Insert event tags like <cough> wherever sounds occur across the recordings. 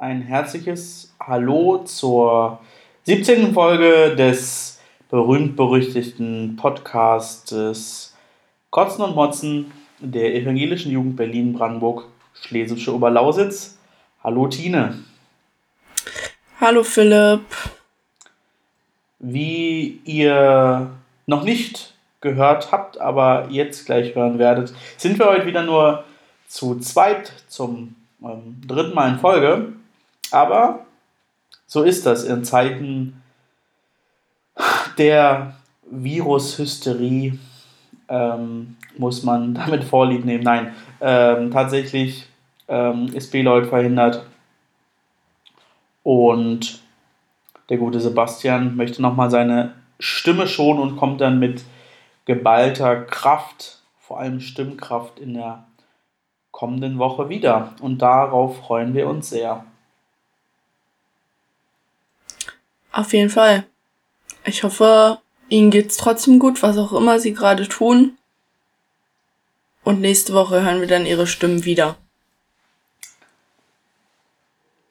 ein herzliches Hallo zur 17. Folge des berühmt-berüchtigten Podcastes Kotzen und Motzen der Evangelischen Jugend Berlin-Brandenburg Schlesische Oberlausitz. Hallo Tine. Hallo Philipp. Wie ihr noch nicht gehört habt, aber jetzt gleich hören werdet, sind wir heute wieder nur zu zweit zum ähm, dritten Mal in Folge. Aber so ist das in Zeiten der Virushysterie. Ähm, muss man damit Vorlieb nehmen. Nein, ähm, tatsächlich ähm, ist Beloid verhindert. Und der gute Sebastian möchte nochmal seine Stimme schonen und kommt dann mit geballter Kraft, vor allem Stimmkraft, in der kommenden Woche wieder. Und darauf freuen wir uns sehr. Auf jeden Fall. Ich hoffe, Ihnen geht's trotzdem gut, was auch immer Sie gerade tun. Und nächste Woche hören wir dann Ihre Stimmen wieder.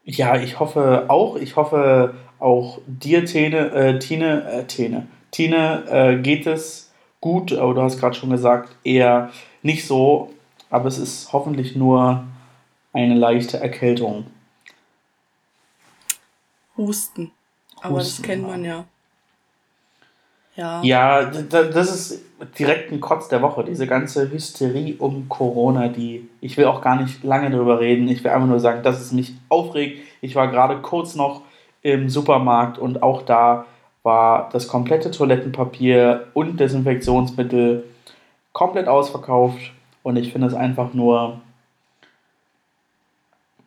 Ja, ich hoffe auch. Ich hoffe auch dir, Tine, äh, Tine, äh, Tine, Tine, äh, geht es gut, aber du hast gerade schon gesagt, eher nicht so. Aber es ist hoffentlich nur eine leichte Erkältung. Husten. Aber das kennt man ja. Ja. Ja, das ist direkt ein Kotz der Woche, diese ganze Hysterie um Corona, die ich will auch gar nicht lange darüber reden. Ich will einfach nur sagen, dass es mich aufregt. Ich war gerade kurz noch im Supermarkt und auch da war das komplette Toilettenpapier und Desinfektionsmittel komplett ausverkauft und ich finde es einfach nur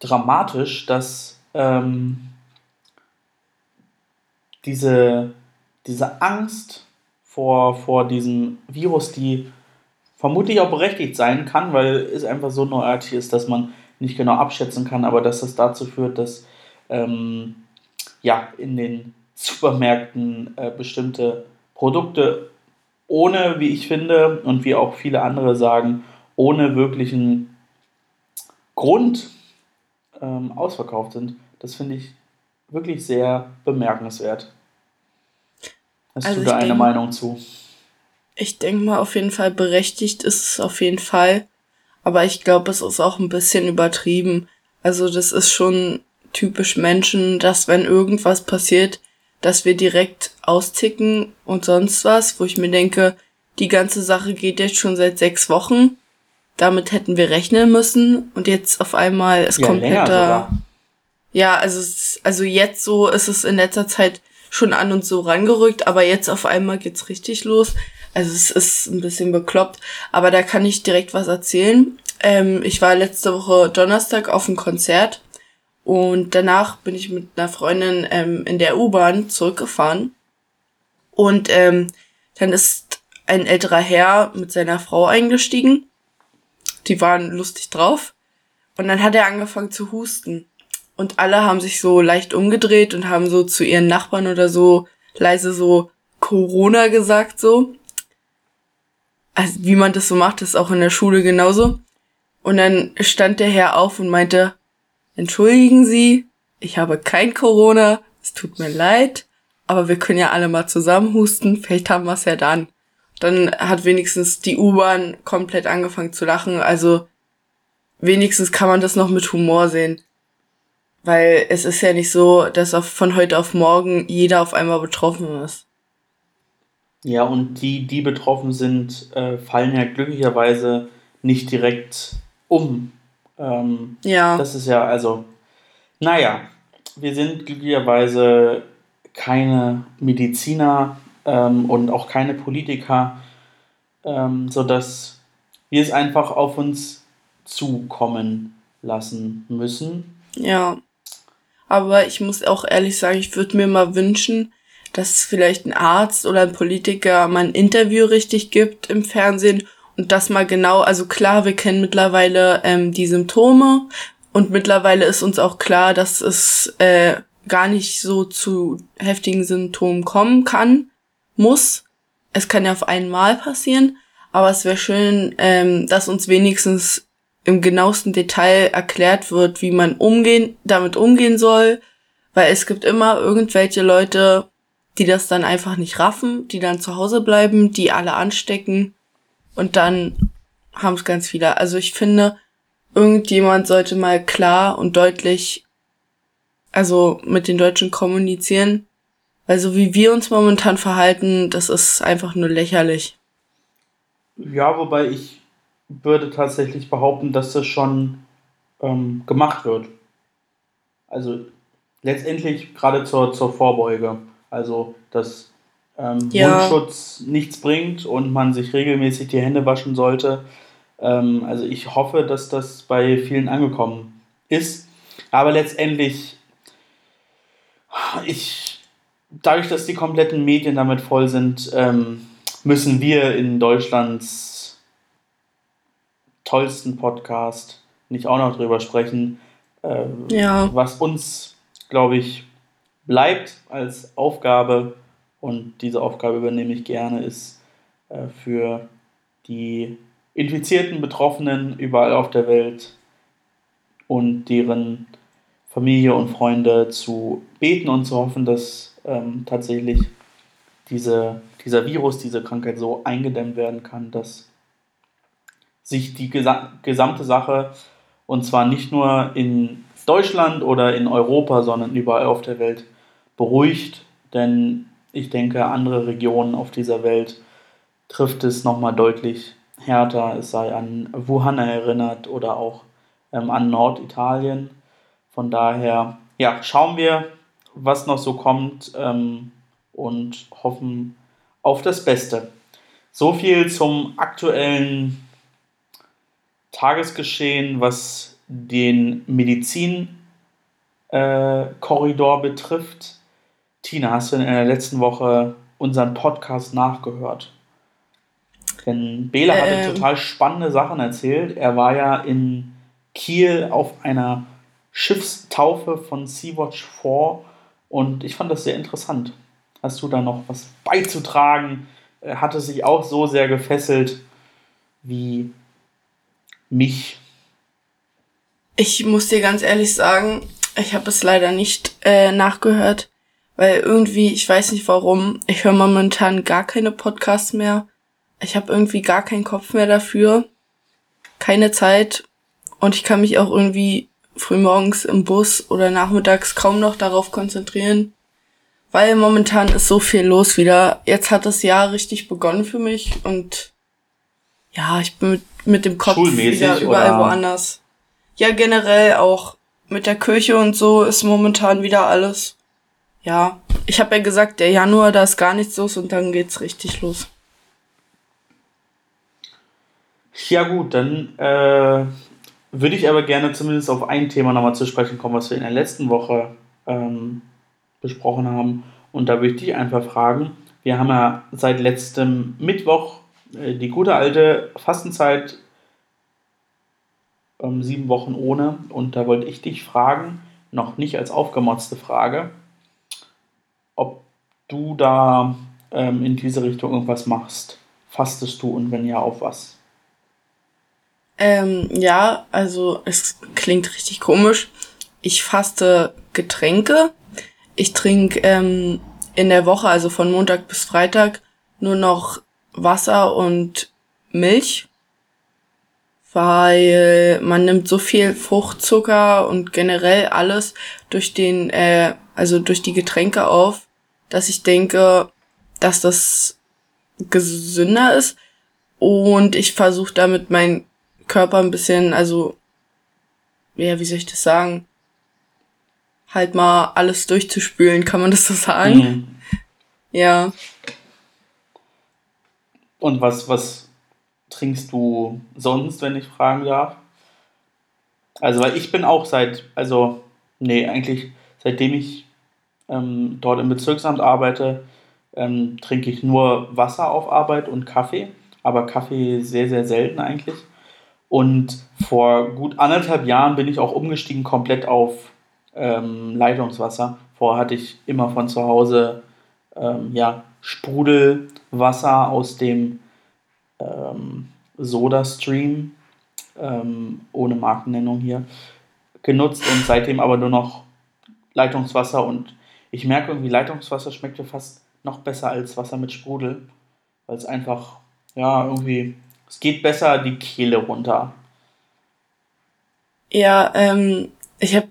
dramatisch, dass ähm, diese diese Angst vor, vor diesem Virus, die vermutlich auch berechtigt sein kann, weil es einfach so neuartig ist, dass man nicht genau abschätzen kann, aber dass das dazu führt, dass ähm, ja, in den Supermärkten äh, bestimmte Produkte ohne, wie ich finde, und wie auch viele andere sagen, ohne wirklichen Grund ähm, ausverkauft sind. Das finde ich wirklich sehr bemerkenswert. Hast also du da eine denk, Meinung zu? Ich denke mal, auf jeden Fall berechtigt ist es auf jeden Fall. Aber ich glaube, es ist auch ein bisschen übertrieben. Also das ist schon typisch Menschen, dass wenn irgendwas passiert, dass wir direkt austicken und sonst was, wo ich mir denke, die ganze Sache geht jetzt schon seit sechs Wochen. Damit hätten wir rechnen müssen und jetzt auf einmal ist ja, kompletter. Ja, also, also jetzt so ist es in letzter Zeit schon an und so rangerückt, aber jetzt auf einmal geht's richtig los. Also es ist ein bisschen bekloppt, aber da kann ich direkt was erzählen. Ähm, ich war letzte Woche Donnerstag auf einem Konzert und danach bin ich mit einer Freundin ähm, in der U-Bahn zurückgefahren und ähm, dann ist ein älterer Herr mit seiner Frau eingestiegen. Die waren lustig drauf. Und dann hat er angefangen zu husten. Und alle haben sich so leicht umgedreht und haben so zu ihren Nachbarn oder so leise so Corona gesagt so. Also wie man das so macht, ist auch in der Schule genauso. Und dann stand der Herr auf und meinte, entschuldigen Sie, ich habe kein Corona, es tut mir leid, aber wir können ja alle mal zusammen husten, vielleicht haben wir es ja dann. Dann hat wenigstens die U-Bahn komplett angefangen zu lachen, also wenigstens kann man das noch mit Humor sehen. Weil es ist ja nicht so, dass auf, von heute auf morgen jeder auf einmal betroffen ist. Ja, und die, die betroffen sind, äh, fallen ja glücklicherweise nicht direkt um. Ähm, ja. Das ist ja, also, naja, wir sind glücklicherweise keine Mediziner ähm, und auch keine Politiker, ähm, sodass wir es einfach auf uns zukommen lassen müssen. Ja. Aber ich muss auch ehrlich sagen, ich würde mir mal wünschen, dass vielleicht ein Arzt oder ein Politiker mal ein Interview richtig gibt im Fernsehen und das mal genau, also klar, wir kennen mittlerweile ähm, die Symptome und mittlerweile ist uns auch klar, dass es äh, gar nicht so zu heftigen Symptomen kommen kann, muss. Es kann ja auf einmal passieren, aber es wäre schön, ähm, dass uns wenigstens im genauesten Detail erklärt wird, wie man umgehen, damit umgehen soll, weil es gibt immer irgendwelche Leute, die das dann einfach nicht raffen, die dann zu Hause bleiben, die alle anstecken und dann haben es ganz viele. Also ich finde, irgendjemand sollte mal klar und deutlich, also mit den Deutschen kommunizieren, weil so wie wir uns momentan verhalten, das ist einfach nur lächerlich. Ja, wobei ich würde tatsächlich behaupten, dass das schon ähm, gemacht wird. Also letztendlich gerade zur, zur Vorbeuge. Also, dass ähm, ja. Mundschutz nichts bringt und man sich regelmäßig die Hände waschen sollte. Ähm, also ich hoffe, dass das bei vielen angekommen ist. Aber letztendlich, ich, dadurch, dass die kompletten Medien damit voll sind, ähm, müssen wir in Deutschlands tollsten Podcast nicht auch noch drüber sprechen, ähm, ja. was uns, glaube ich, bleibt als Aufgabe und diese Aufgabe übernehme ich gerne, ist äh, für die infizierten Betroffenen überall auf der Welt und deren Familie und Freunde zu beten und zu hoffen, dass ähm, tatsächlich diese, dieser Virus, diese Krankheit so eingedämmt werden kann, dass sich die gesamte Sache, und zwar nicht nur in Deutschland oder in Europa, sondern überall auf der Welt, beruhigt. Denn ich denke, andere Regionen auf dieser Welt trifft es nochmal deutlich härter. Es sei an Wuhan erinnert oder auch ähm, an Norditalien. Von daher, ja, schauen wir, was noch so kommt ähm, und hoffen auf das Beste. So viel zum aktuellen Tagesgeschehen, was den Medizinkorridor äh, betrifft. Tina, hast du in der letzten Woche unseren Podcast nachgehört? Denn Bela hatte ähm. total spannende Sachen erzählt. Er war ja in Kiel auf einer Schiffstaufe von Sea-Watch 4 und ich fand das sehr interessant. Hast du da noch was beizutragen? Er hatte sich auch so sehr gefesselt wie mich. Ich muss dir ganz ehrlich sagen, ich habe es leider nicht äh, nachgehört, weil irgendwie, ich weiß nicht warum, ich höre momentan gar keine Podcasts mehr ich habe irgendwie gar keinen Kopf mehr dafür, keine Zeit und ich kann mich auch irgendwie frühmorgens im Bus oder nachmittags kaum noch darauf konzentrieren, weil momentan ist so viel los wieder. Jetzt hat das Jahr richtig begonnen für mich und ja, ich bin mit, mit dem Kopf wieder überall oder? woanders. Ja, generell auch mit der Kirche und so ist momentan wieder alles. Ja, ich habe ja gesagt, der Januar, da ist gar nichts los und dann geht's richtig los. Ja gut, dann äh, würde ich aber gerne zumindest auf ein Thema nochmal zu sprechen kommen, was wir in der letzten Woche ähm, besprochen haben. Und da würde ich dich einfach fragen, wir haben ja seit letztem Mittwoch die gute alte Fastenzeit, ähm, sieben Wochen ohne. Und da wollte ich dich fragen, noch nicht als aufgemotzte Frage, ob du da ähm, in diese Richtung irgendwas machst. Fastest du und wenn ja, auf was? Ähm, ja, also es klingt richtig komisch. Ich faste Getränke. Ich trinke ähm, in der Woche, also von Montag bis Freitag, nur noch Wasser und Milch, weil man nimmt so viel Fruchtzucker und generell alles durch den, äh, also durch die Getränke auf, dass ich denke, dass das gesünder ist. Und ich versuche damit mein Körper ein bisschen, also, ja, wie soll ich das sagen? Halt mal alles durchzuspülen, kann man das so sagen? Mhm. Ja. Und was, was trinkst du sonst, wenn ich fragen darf? Also, weil ich bin auch seit, also, nee, eigentlich seitdem ich ähm, dort im Bezirksamt arbeite, ähm, trinke ich nur Wasser auf Arbeit und Kaffee. Aber Kaffee sehr, sehr selten eigentlich. Und vor gut anderthalb Jahren bin ich auch umgestiegen komplett auf ähm, Leitungswasser. Vorher hatte ich immer von zu Hause ähm, ja, Sprudelwasser aus dem ähm, Soda-Stream ähm, ohne Markennennung hier, genutzt und seitdem aber nur noch Leitungswasser und ich merke irgendwie, Leitungswasser schmeckt mir fast noch besser als Wasser mit Sprudel, weil es einfach, ja, irgendwie, es geht besser die Kehle runter. Ja, ähm, ich habe,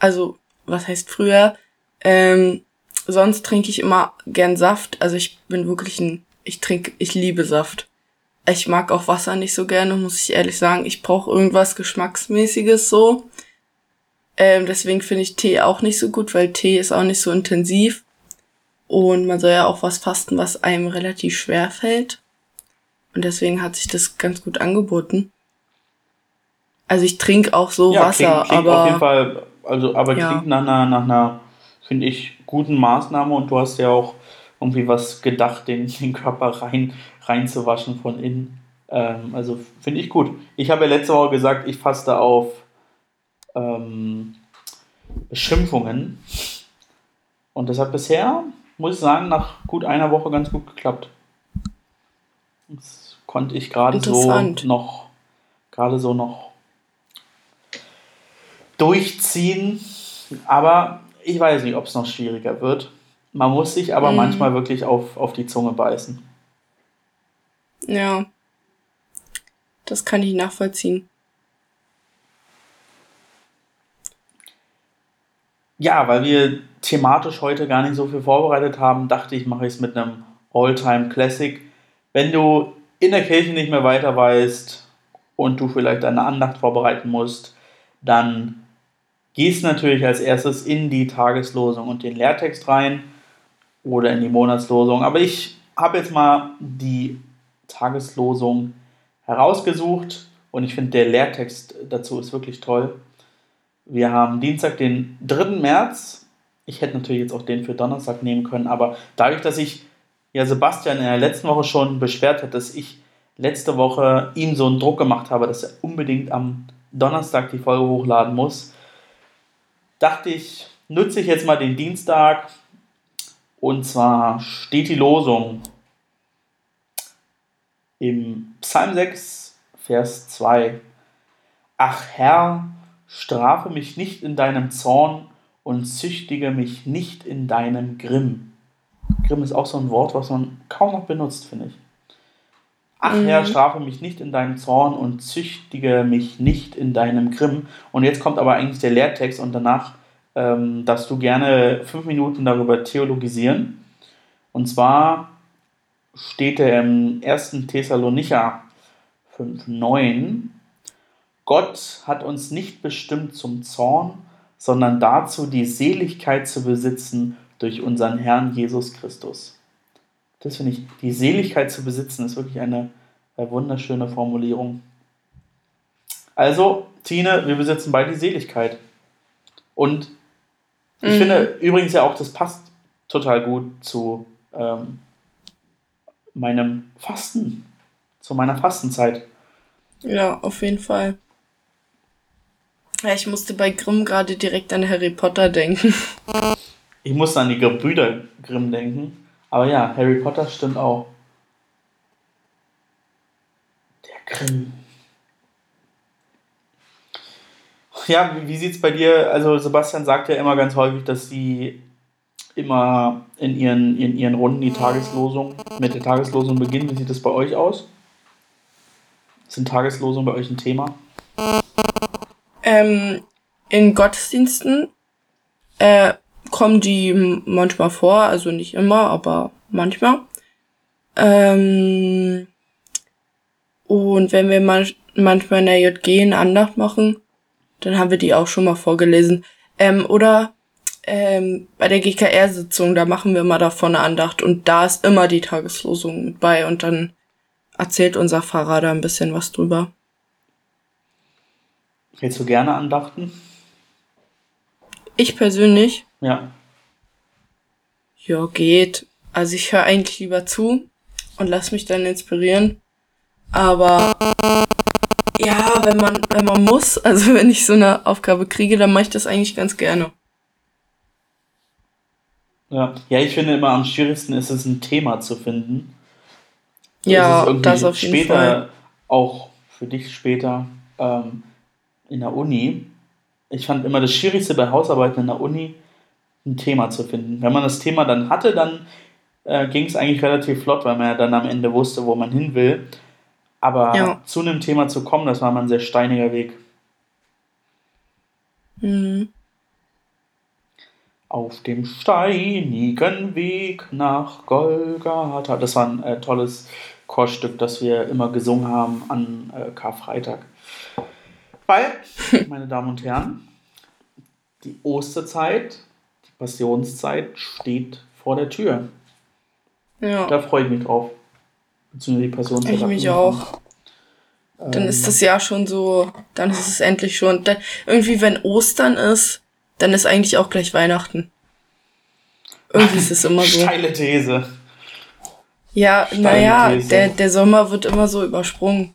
also, was heißt früher, ähm, sonst trinke ich immer gern Saft, also ich bin wirklich ein, ich trinke, ich liebe Saft. Ich mag auch Wasser nicht so gerne, muss ich ehrlich sagen. Ich brauche irgendwas Geschmacksmäßiges so. Ähm, deswegen finde ich Tee auch nicht so gut, weil Tee ist auch nicht so intensiv. Und man soll ja auch was fasten, was einem relativ schwer fällt. Und deswegen hat sich das ganz gut angeboten. Also ich trinke auch so ja, Wasser, klingt, klingt aber. Auf jeden Fall, also, aber ja. klingt nach einer, nach einer, finde ich, guten Maßnahme und du hast ja auch irgendwie was gedacht, den, <laughs> den Körper rein, reinzuwaschen von innen. Ähm, also finde ich gut. Ich habe ja letzte Woche gesagt, ich faste auf ähm, Beschimpfungen. Und das hat bisher, muss ich sagen, nach gut einer Woche ganz gut geklappt. Das konnte ich gerade so noch, gerade so noch durchziehen. Aber ich weiß nicht, ob es noch schwieriger wird. Man muss sich aber mm. manchmal wirklich auf, auf die Zunge beißen. Ja. Das kann ich nachvollziehen. Ja, weil wir thematisch heute gar nicht so viel vorbereitet haben, dachte ich, mache ich es mit einem All-Time Classic. Wenn du in der Kirche nicht mehr weiter weißt und du vielleicht eine Andacht vorbereiten musst, dann gehst natürlich als erstes in die Tageslosung und den Lehrtext rein oder in die Monatslosung. Aber ich habe jetzt mal die Tageslosung herausgesucht und ich finde, der Lehrtext dazu ist wirklich toll. Wir haben Dienstag, den 3. März. Ich hätte natürlich jetzt auch den für Donnerstag nehmen können, aber dadurch, dass ich ja Sebastian in der letzten Woche schon beschwert hat, dass ich letzte Woche ihm so einen Druck gemacht habe, dass er unbedingt am Donnerstag die Folge hochladen muss, dachte ich, nutze ich jetzt mal den Dienstag und zwar steht die Losung im Psalm 6, Vers 2. Ach Herr, strafe mich nicht in deinem Zorn und züchtige mich nicht in deinem Grimm. Grimm ist auch so ein Wort, was man kaum noch benutzt, finde ich. Ach mhm. Herr, strafe mich nicht in deinem Zorn und züchtige mich nicht in deinem Grimm. Und jetzt kommt aber eigentlich der Lehrtext und danach ähm, darfst du gerne fünf Minuten darüber theologisieren. Und zwar steht er im 1. Thessalonicher 5,9 Gott hat uns nicht bestimmt zum Zorn, sondern dazu, die Seligkeit zu besitzen durch unseren Herrn Jesus Christus. Das finde ich, die Seligkeit zu besitzen, ist wirklich eine, eine wunderschöne Formulierung. Also, Tine, wir besitzen beide die Seligkeit. Und ich mhm. finde übrigens ja auch, das passt total gut zu ähm, meinem Fasten, zu meiner Fastenzeit. Ja, auf jeden Fall. Ja, ich musste bei Grimm gerade direkt an Harry Potter denken. Ich musste an die Gebrüder Grimm denken. Aber ja, Harry Potter stimmt auch. Der Grimm. Ja, wie, wie sieht es bei dir? Also Sebastian sagt ja immer ganz häufig, dass sie immer in ihren, in ihren Runden die Tageslosung mit der Tageslosung beginnen. Wie sieht das bei euch aus? Sind Tageslosungen bei euch ein Thema? Ähm, in Gottesdiensten äh, kommen die manchmal vor, also nicht immer, aber manchmal. Ähm, und wenn wir man manchmal in der JG eine Andacht machen, dann haben wir die auch schon mal vorgelesen. Ähm, oder ähm, bei der GKR-Sitzung, da machen wir immer davon eine Andacht und da ist immer die Tageslosung mit bei und dann erzählt unser Pfarrer da ein bisschen was drüber. Hältst du gerne Andachten? Ich persönlich? Ja. Ja, geht. Also ich höre eigentlich lieber zu und lass mich dann inspirieren. Aber ja, wenn man, wenn man muss, <laughs> also wenn ich so eine Aufgabe kriege, dann mache ich das eigentlich ganz gerne. Ja, ja, ich finde immer am schwierigsten ist es, ein Thema zu finden. Ja, das auf jeden später, Fall. Auch für dich später ähm, in der Uni. Ich fand immer das Schwierigste bei Hausarbeiten in der Uni, ein Thema zu finden. Wenn man das Thema dann hatte, dann äh, ging es eigentlich relativ flott, weil man ja dann am Ende wusste, wo man hin will. Aber ja. zu einem Thema zu kommen, das war mal ein sehr steiniger Weg. Mhm. Auf dem steinigen Weg nach Golgatha. Das war ein äh, tolles Chorstück, das wir immer gesungen haben an äh, Karfreitag. Weil, <laughs> meine Damen und Herren, die Osterzeit, Passionszeit steht vor der Tür. Ja. Da freue ich mich drauf. Beziehungsweise die Passionszeit. Ich mich auch. Dann ist das Jahr schon so, dann ist es endlich schon. Dann, irgendwie, wenn Ostern ist, dann ist eigentlich auch gleich Weihnachten. Irgendwie ist es immer <laughs> so. Steile These. Ja, naja, der, der Sommer wird immer so übersprungen.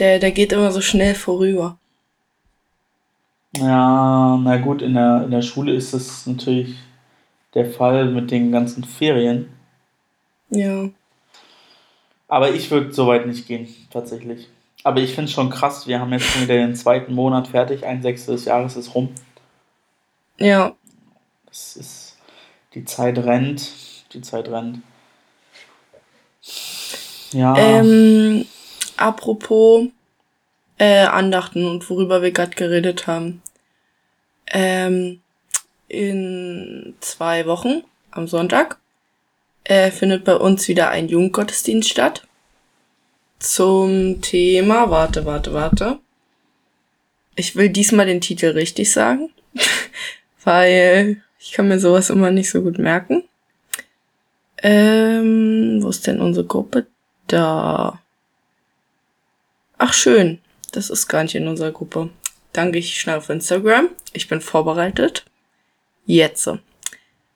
Der, der geht immer so schnell vorüber. Ja, na gut, in der, in der Schule ist das natürlich der Fall mit den ganzen Ferien. Ja. Aber ich würde so weit nicht gehen, tatsächlich. Aber ich finde es schon krass, wir haben jetzt schon wieder den zweiten Monat fertig, ein Sechstel des Jahres ist rum. Ja. Das ist, die Zeit rennt, die Zeit rennt. Ja. Ähm, apropos äh, Andachten und worüber wir gerade geredet haben. Ähm, in zwei Wochen, am Sonntag, äh, findet bei uns wieder ein Jugendgottesdienst statt. Zum Thema, warte, warte, warte. Ich will diesmal den Titel richtig sagen, <laughs> weil ich kann mir sowas immer nicht so gut merken. Ähm, wo ist denn unsere Gruppe? Da. Ach schön, das ist gar nicht in unserer Gruppe. Danke ich schnell auf Instagram. Ich bin vorbereitet. Jetzt.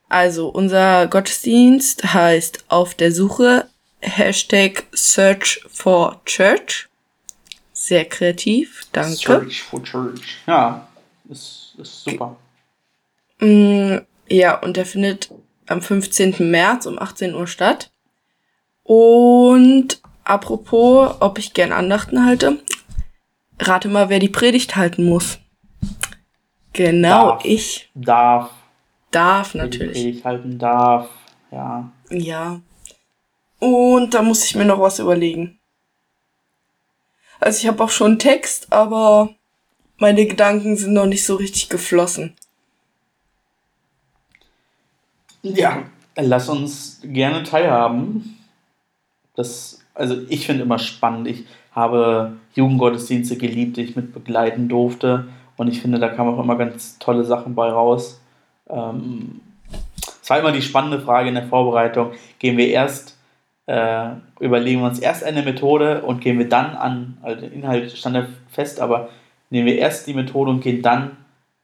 Also unser Gottesdienst heißt auf der Suche Hashtag Search for Church. Sehr kreativ, danke. Search for Church. Ja, ist, ist super. Mm, ja, und der findet am 15. März um 18 Uhr statt. Und apropos, ob ich gern Andachten halte, rate mal, wer die Predigt halten muss. Genau, darf, ich. Darf. Darf natürlich. Ich halten darf, ja. Ja. Und da muss ich mir noch was überlegen. Also ich habe auch schon Text, aber meine Gedanken sind noch nicht so richtig geflossen. Ja, lass uns gerne teilhaben. Das, also ich finde immer spannend. Ich habe Jugendgottesdienste geliebt, die ich mit begleiten durfte. Und ich finde, da kamen auch immer ganz tolle Sachen bei raus. Ähm, es war immer die spannende Frage in der Vorbereitung. Gehen wir erst, äh, überlegen wir uns erst eine Methode und gehen wir dann an, also der Inhalt stand ja fest, aber nehmen wir erst die Methode und gehen dann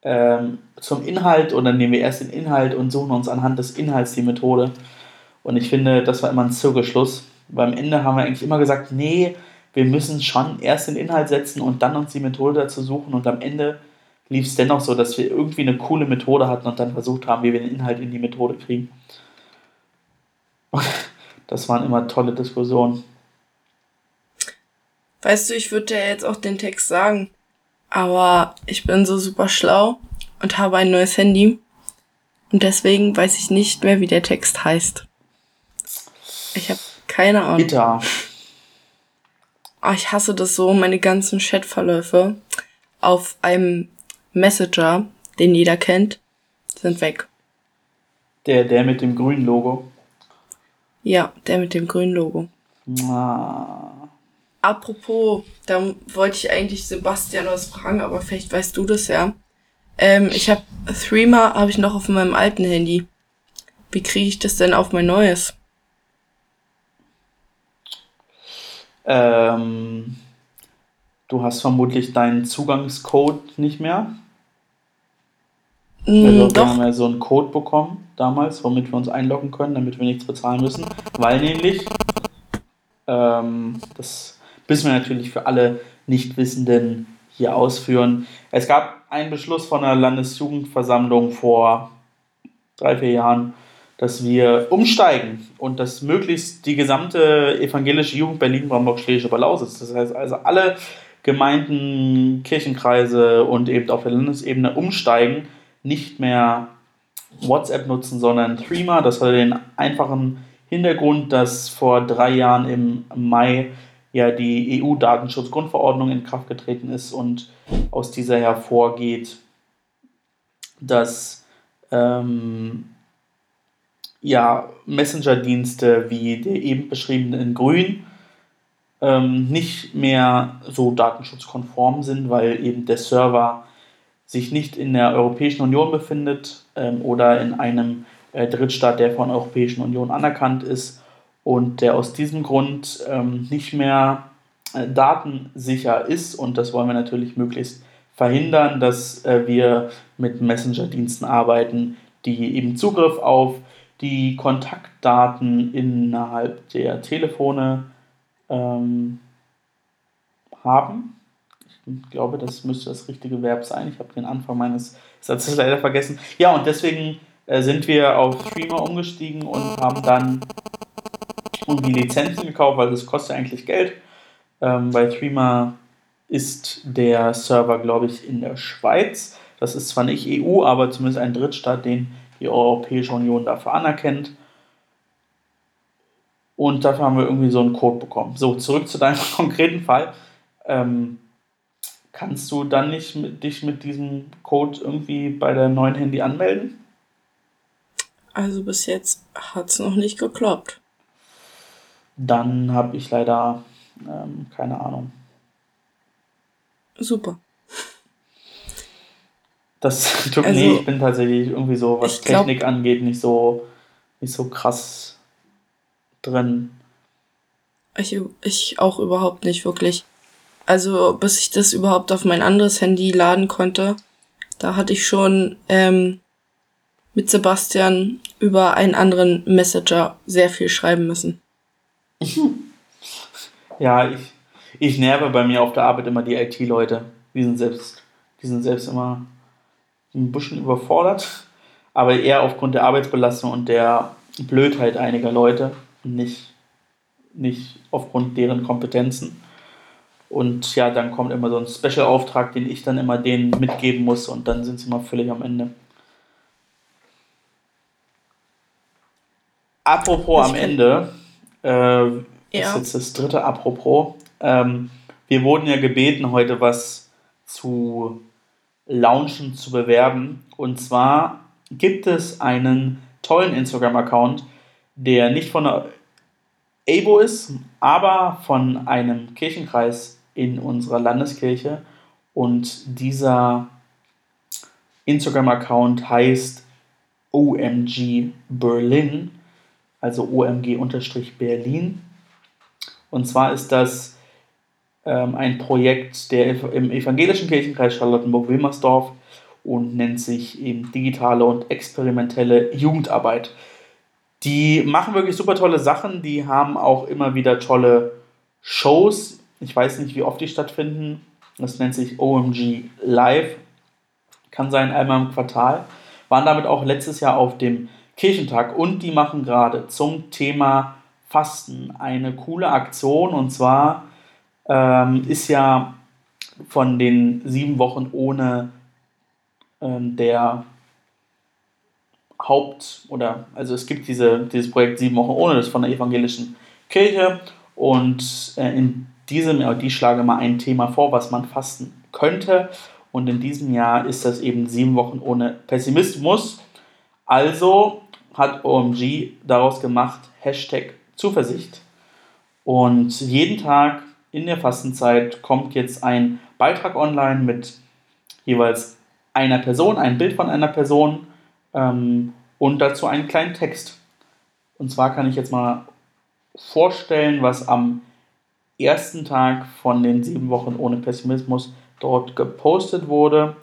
ähm, zum Inhalt oder nehmen wir erst den Inhalt und suchen uns anhand des Inhalts die Methode. Und ich finde, das war immer ein Zirkelschluss. Weil am Ende haben wir eigentlich immer gesagt, nee, wir müssen schon erst den Inhalt setzen und dann uns die Methode dazu suchen und am Ende lief es dennoch so, dass wir irgendwie eine coole Methode hatten und dann versucht haben, wie wir den Inhalt in die Methode kriegen. <laughs> Das waren immer tolle Diskussionen. Weißt du, ich würde dir jetzt auch den Text sagen, aber ich bin so super schlau und habe ein neues Handy und deswegen weiß ich nicht mehr, wie der Text heißt. Ich habe keine Ahnung. Bitter. Oh, ich hasse das so, meine ganzen Chatverläufe auf einem Messenger, den jeder kennt, sind weg. Der, der mit dem grünen Logo. Ja, der mit dem grünen Logo. Ah. Apropos, da wollte ich eigentlich Sebastian was fragen, aber vielleicht weißt du das ja. Ähm, ich habe Threema habe ich noch auf meinem alten Handy. Wie kriege ich das denn auf mein neues? Ähm, du hast vermutlich deinen Zugangscode nicht mehr. Mm, also, wir haben ja so einen Code bekommen damals, womit wir uns einloggen können, damit wir nichts bezahlen müssen. Weil nämlich, ähm, das müssen wir natürlich für alle Nichtwissenden hier ausführen. Es gab einen Beschluss von der Landesjugendversammlung vor drei, vier Jahren, dass wir umsteigen und dass möglichst die gesamte evangelische Jugend Berlin-Brandenburg-Schlesische Balausitz, das heißt also alle Gemeinden, Kirchenkreise und eben auf der Landesebene umsteigen, nicht mehr WhatsApp nutzen, sondern Threema. Das hat den einfachen Hintergrund, dass vor drei Jahren im Mai ja die EU-Datenschutzgrundverordnung in Kraft getreten ist und aus dieser hervorgeht, dass ähm, ja, Messenger-Dienste wie der eben beschriebene in Grün ähm, nicht mehr so datenschutzkonform sind, weil eben der Server sich nicht in der Europäischen Union befindet ähm, oder in einem äh, Drittstaat, der von der Europäischen Union anerkannt ist und der aus diesem Grund ähm, nicht mehr äh, datensicher ist. Und das wollen wir natürlich möglichst verhindern, dass äh, wir mit Messenger-Diensten arbeiten, die eben Zugriff auf die Kontaktdaten innerhalb der Telefone ähm, haben. Ich glaube, das müsste das richtige Verb sein. Ich habe den Anfang meines Satzes leider vergessen. Ja, und deswegen äh, sind wir auf Streamer umgestiegen und haben dann irgendwie Lizenzen gekauft, weil das kostet eigentlich Geld. Ähm, bei Streamer ist der Server, glaube ich, in der Schweiz. Das ist zwar nicht EU, aber zumindest ein Drittstaat, den die Europäische Union dafür anerkennt. Und dafür haben wir irgendwie so einen Code bekommen. So, zurück zu deinem <laughs> konkreten Fall. Ähm, kannst du dann nicht mit, dich mit diesem Code irgendwie bei der neuen Handy anmelden? Also bis jetzt hat es noch nicht geklappt. Dann habe ich leider ähm, keine Ahnung. Super. Das <laughs> tut also, nee, ich bin tatsächlich irgendwie so, was glaub, Technik angeht, nicht so, nicht so krass drin. Ich, ich auch überhaupt nicht wirklich. Also, bis ich das überhaupt auf mein anderes Handy laden konnte, da hatte ich schon ähm, mit Sebastian über einen anderen Messenger sehr viel schreiben müssen. <laughs> Ja, ich, ich nerve bei mir auf der Arbeit immer die IT-Leute. Die sind selbst, die sind selbst immer ein bisschen überfordert, aber eher aufgrund der Arbeitsbelastung und der Blödheit einiger Leute, nicht, nicht aufgrund deren Kompetenzen. Und ja, dann kommt immer so ein Special-Auftrag, den ich dann immer denen mitgeben muss und dann sind sie mal völlig am Ende. Apropos am Ende, äh, ja. ist jetzt das dritte Apropos. Ähm, wir wurden ja gebeten, heute was zu launchen, zu bewerben. Und zwar gibt es einen tollen Instagram-Account, der nicht von ABO ist, aber von einem Kirchenkreis in unserer Landeskirche. Und dieser Instagram-Account heißt OMG Berlin, also OMG-Berlin. Und zwar ist das ähm, ein Projekt der im evangelischen Kirchenkreis Charlottenburg-Wilmersdorf und nennt sich eben digitale und experimentelle Jugendarbeit. Die machen wirklich super tolle Sachen, die haben auch immer wieder tolle Shows. Ich weiß nicht, wie oft die stattfinden. Das nennt sich OMG Live. Kann sein einmal im Quartal. Waren damit auch letztes Jahr auf dem Kirchentag und die machen gerade zum Thema Fasten eine coole Aktion und zwar ähm, ist ja von den sieben Wochen ohne ähm, der Haupt- oder, also es gibt diese, dieses Projekt Sieben Wochen ohne, das von der evangelischen Kirche und äh, in diesem Jahr, die schlage mal ein Thema vor, was man fasten könnte und in diesem Jahr ist das eben sieben Wochen ohne Pessimismus. Also hat OMG daraus gemacht, Hashtag Zuversicht. Und jeden Tag in der Fastenzeit kommt jetzt ein Beitrag online mit jeweils einer Person, ein Bild von einer Person ähm, und dazu einen kleinen Text. Und zwar kann ich jetzt mal vorstellen, was am ersten Tag von den sieben Wochen ohne Pessimismus dort gepostet wurde.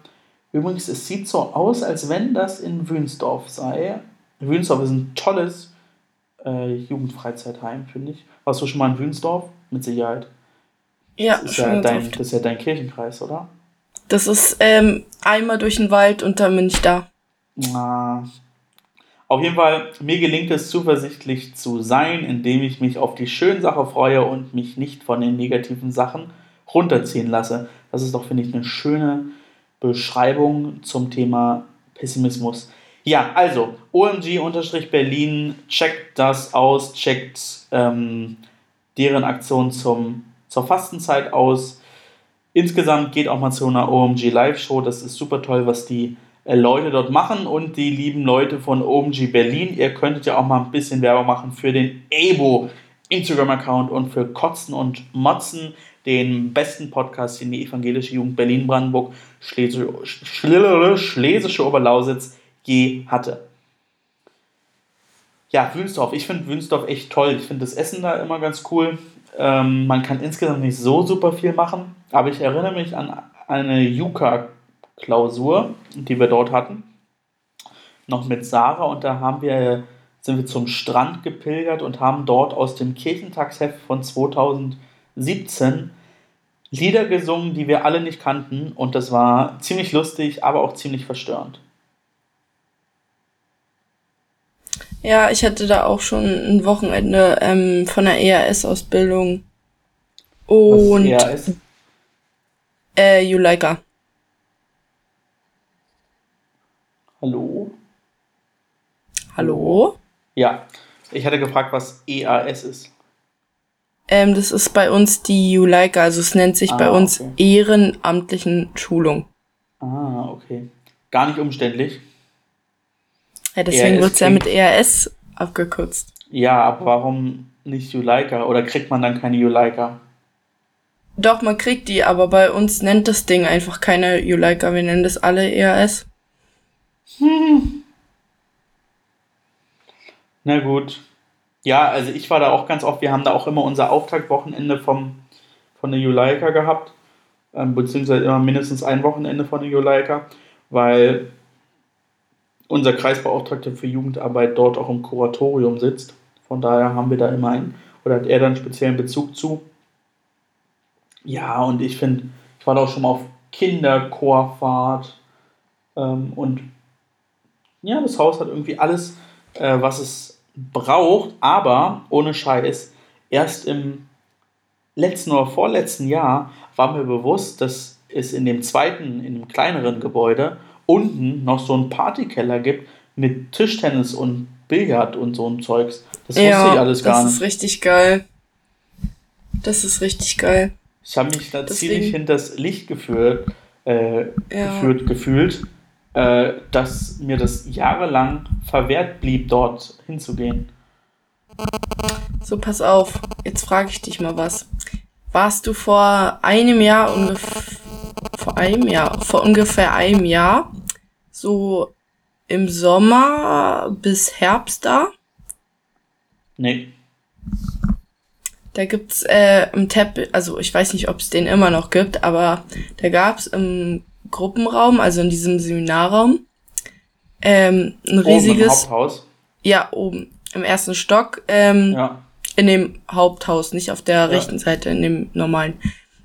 Übrigens, es sieht so aus, als wenn das in Wünsdorf sei. Wünsdorf ist ein tolles äh, Jugendfreizeitheim, finde ich. Warst du schon mal in Wünsdorf? Mit Sicherheit. Ja, das ist, ja dein, das ist ja dein Kirchenkreis, oder? Das ist ähm, einmal durch den Wald und dann bin ich da. Na, Auf jeden Fall, mir gelingt es zuversichtlich zu sein, indem ich mich auf die schönen Sachen freue und mich nicht von den negativen Sachen runterziehen lasse. Das ist doch, finde ich, eine schöne Beschreibung zum Thema Pessimismus. Ja, also OMG-Berlin, checkt das aus, checkt ähm, deren Aktion zum, zur Fastenzeit aus. Insgesamt geht auch mal zu einer OMG Live-Show. Das ist super toll, was die äh, Leute dort machen und die lieben Leute von OMG Berlin. Ihr könntet ja auch mal ein bisschen Werbung machen für den Ebo Instagram-Account und für Kotzen und Motzen, den besten Podcast, den die evangelische Jugend Berlin-Brandenburg, Schlesische Oberlausitz je hatte. Ja, Wünsdorf. Ich finde Wünsdorf echt toll. Ich finde das Essen da immer ganz cool. Ähm, man kann insgesamt nicht so super viel machen, aber ich erinnere mich an eine Yuka-Klausur, die wir dort hatten. Noch mit Sarah und da haben wir, sind wir zum Strand gepilgert und haben dort aus dem Kirchentagsheft von 2017 Lieder gesungen, die wir alle nicht kannten und das war ziemlich lustig, aber auch ziemlich verstörend. Ja, ich hatte da auch schon ein Wochenende ähm, von der ERS-Ausbildung. Und. Was ERS? Äh, Juleika. Hallo? Hallo? Ja, ich hatte gefragt, was EAS ist. Ähm, das ist bei uns die Juleika, also es nennt sich ah, bei uns okay. ehrenamtlichen Schulung. Ah, okay. Gar nicht umständlich. Ja, deswegen wird es ja mit ERS abgekürzt. Ja, aber warum nicht Juleika? Oder kriegt man dann keine Juleika? Doch, man kriegt die, aber bei uns nennt das Ding einfach keine Juleika. Wir nennen das alle ERS. Hm. Na gut. Ja, also ich war da auch ganz oft. Wir haben da auch immer unser Auftaktwochenende vom, von der Juleika gehabt. Ähm, beziehungsweise immer mindestens ein Wochenende von der Juleika. Weil unser Kreisbeauftragter für Jugendarbeit dort auch im Kuratorium sitzt. Von daher haben wir da immer einen, oder hat er dann speziellen Bezug zu. Ja, und ich finde, ich war da auch schon mal auf Kinderchorfahrt ähm, und ja, das Haus hat irgendwie alles, äh, was es braucht, aber ohne Scheiß, erst im letzten oder vorletzten Jahr war mir bewusst, dass es in dem zweiten, in dem kleineren Gebäude unten noch so einen Partykeller gibt mit Tischtennis und Billard und so ein Zeugs. Das wusste ja, ich alles gar nicht. Das ist richtig geil. Das ist richtig geil. Ich habe mich da Deswegen, ziemlich hinters Licht geführt, äh, ja. geführt, gefühlt, äh, dass mir das jahrelang verwehrt blieb, dort hinzugehen. So, pass auf. Jetzt frage ich dich mal was. Warst du vor einem Jahr ungefähr vor einem Jahr, vor ungefähr einem Jahr, so im Sommer bis Herbst da? Nee. Da gibt's äh, im Teppich, also ich weiß nicht, ob es den immer noch gibt, aber da gab's im Gruppenraum, also in diesem Seminarraum, ähm, ein riesiges. Oben im Haupthaus? Ja, oben im ersten Stock. Ähm, ja. In dem Haupthaus, nicht auf der ja. rechten Seite, in dem normalen.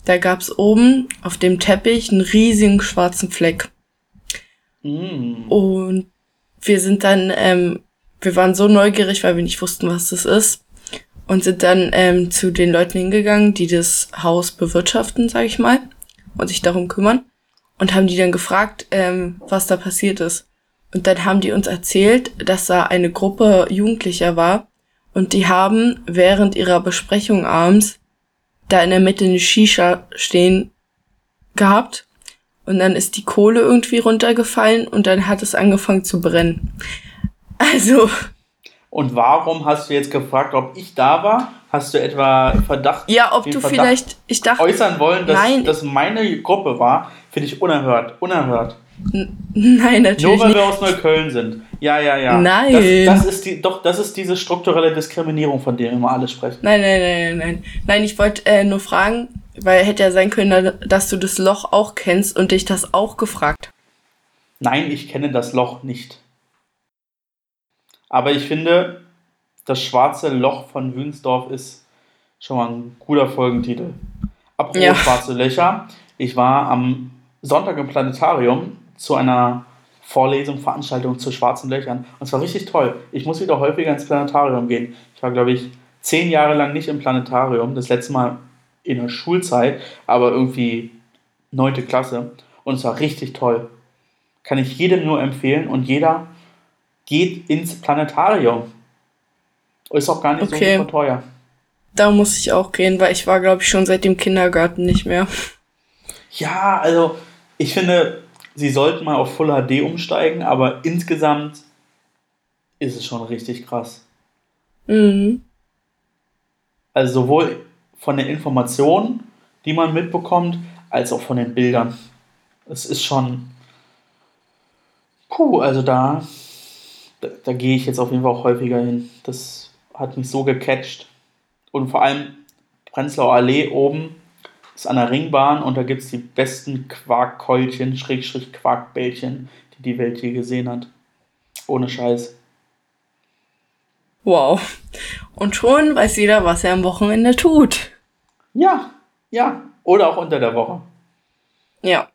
Da gab's oben auf dem Teppich einen riesigen schwarzen Fleck. Mm. Und wir sind dann, ähm, wir waren so neugierig, weil wir nicht wussten, was das ist. Und sind dann ähm, zu den Leuten hingegangen, die das Haus bewirtschaften, sag ich mal, und sich darum kümmern. Und haben die dann gefragt, ähm, was da passiert ist. Und dann haben die uns erzählt, dass da eine Gruppe Jugendlicher war und die haben während ihrer Besprechung abends da in der Mitte eine Shisha stehen gehabt und dann ist die Kohle irgendwie runtergefallen und dann hat es angefangen zu brennen. Also. Und warum hast du jetzt gefragt, ob ich da war? Hast du etwa Verdacht? Ja, ob du Verdacht vielleicht, ich dachte, äußern wollen, dass nein. das meine Gruppe war, finde ich unerhört, unerhört. Nein, natürlich. Nur weil nicht. wir aus Neukölln sind. Ja, ja, ja. Nein. Das, das, ist die, doch, das ist diese strukturelle Diskriminierung, von der immer alle sprechen. Nein, nein, nein, nein. Nein, ich wollte äh, nur fragen, weil hätte ja sein können, dass du das Loch auch kennst und dich das auch gefragt. Nein, ich kenne das Loch nicht. Aber ich finde, das schwarze Loch von Wünsdorf ist schon mal ein guter Folgentitel. Apropos ja. schwarze Löcher. Ich war am Sonntag im Planetarium zu einer Vorlesungen, Veranstaltungen zu schwarzen Löchern. Und es war richtig toll. Ich muss wieder häufiger ins Planetarium gehen. Ich war, glaube ich, zehn Jahre lang nicht im Planetarium. Das letzte Mal in der Schulzeit, aber irgendwie neunte Klasse. Und es war richtig toll. Kann ich jedem nur empfehlen. Und jeder geht ins Planetarium. Ist auch gar nicht okay. so teuer. Da muss ich auch gehen, weil ich war, glaube ich, schon seit dem Kindergarten nicht mehr. Ja, also ich finde, sie sollten mal auf Full HD umsteigen, aber insgesamt ist es schon richtig krass. Mhm. Also sowohl von den Informationen, die man mitbekommt, als auch von den Bildern. Es ist schon. Puh, also da, da, da gehe ich jetzt auf jeden Fall auch häufiger hin. Das hat mich so gecatcht. Und vor allem Prenzlauer Allee oben ist an der Ringbahn und da gibt es die besten Quarkkeulchen, Schrägstrich Quarkbällchen, die die Welt je gesehen hat. Ohne Scheiß. Wow. Und schon weiß jeder, was er am Wochenende tut. Ja, ja. Oder auch unter der Woche. Ja.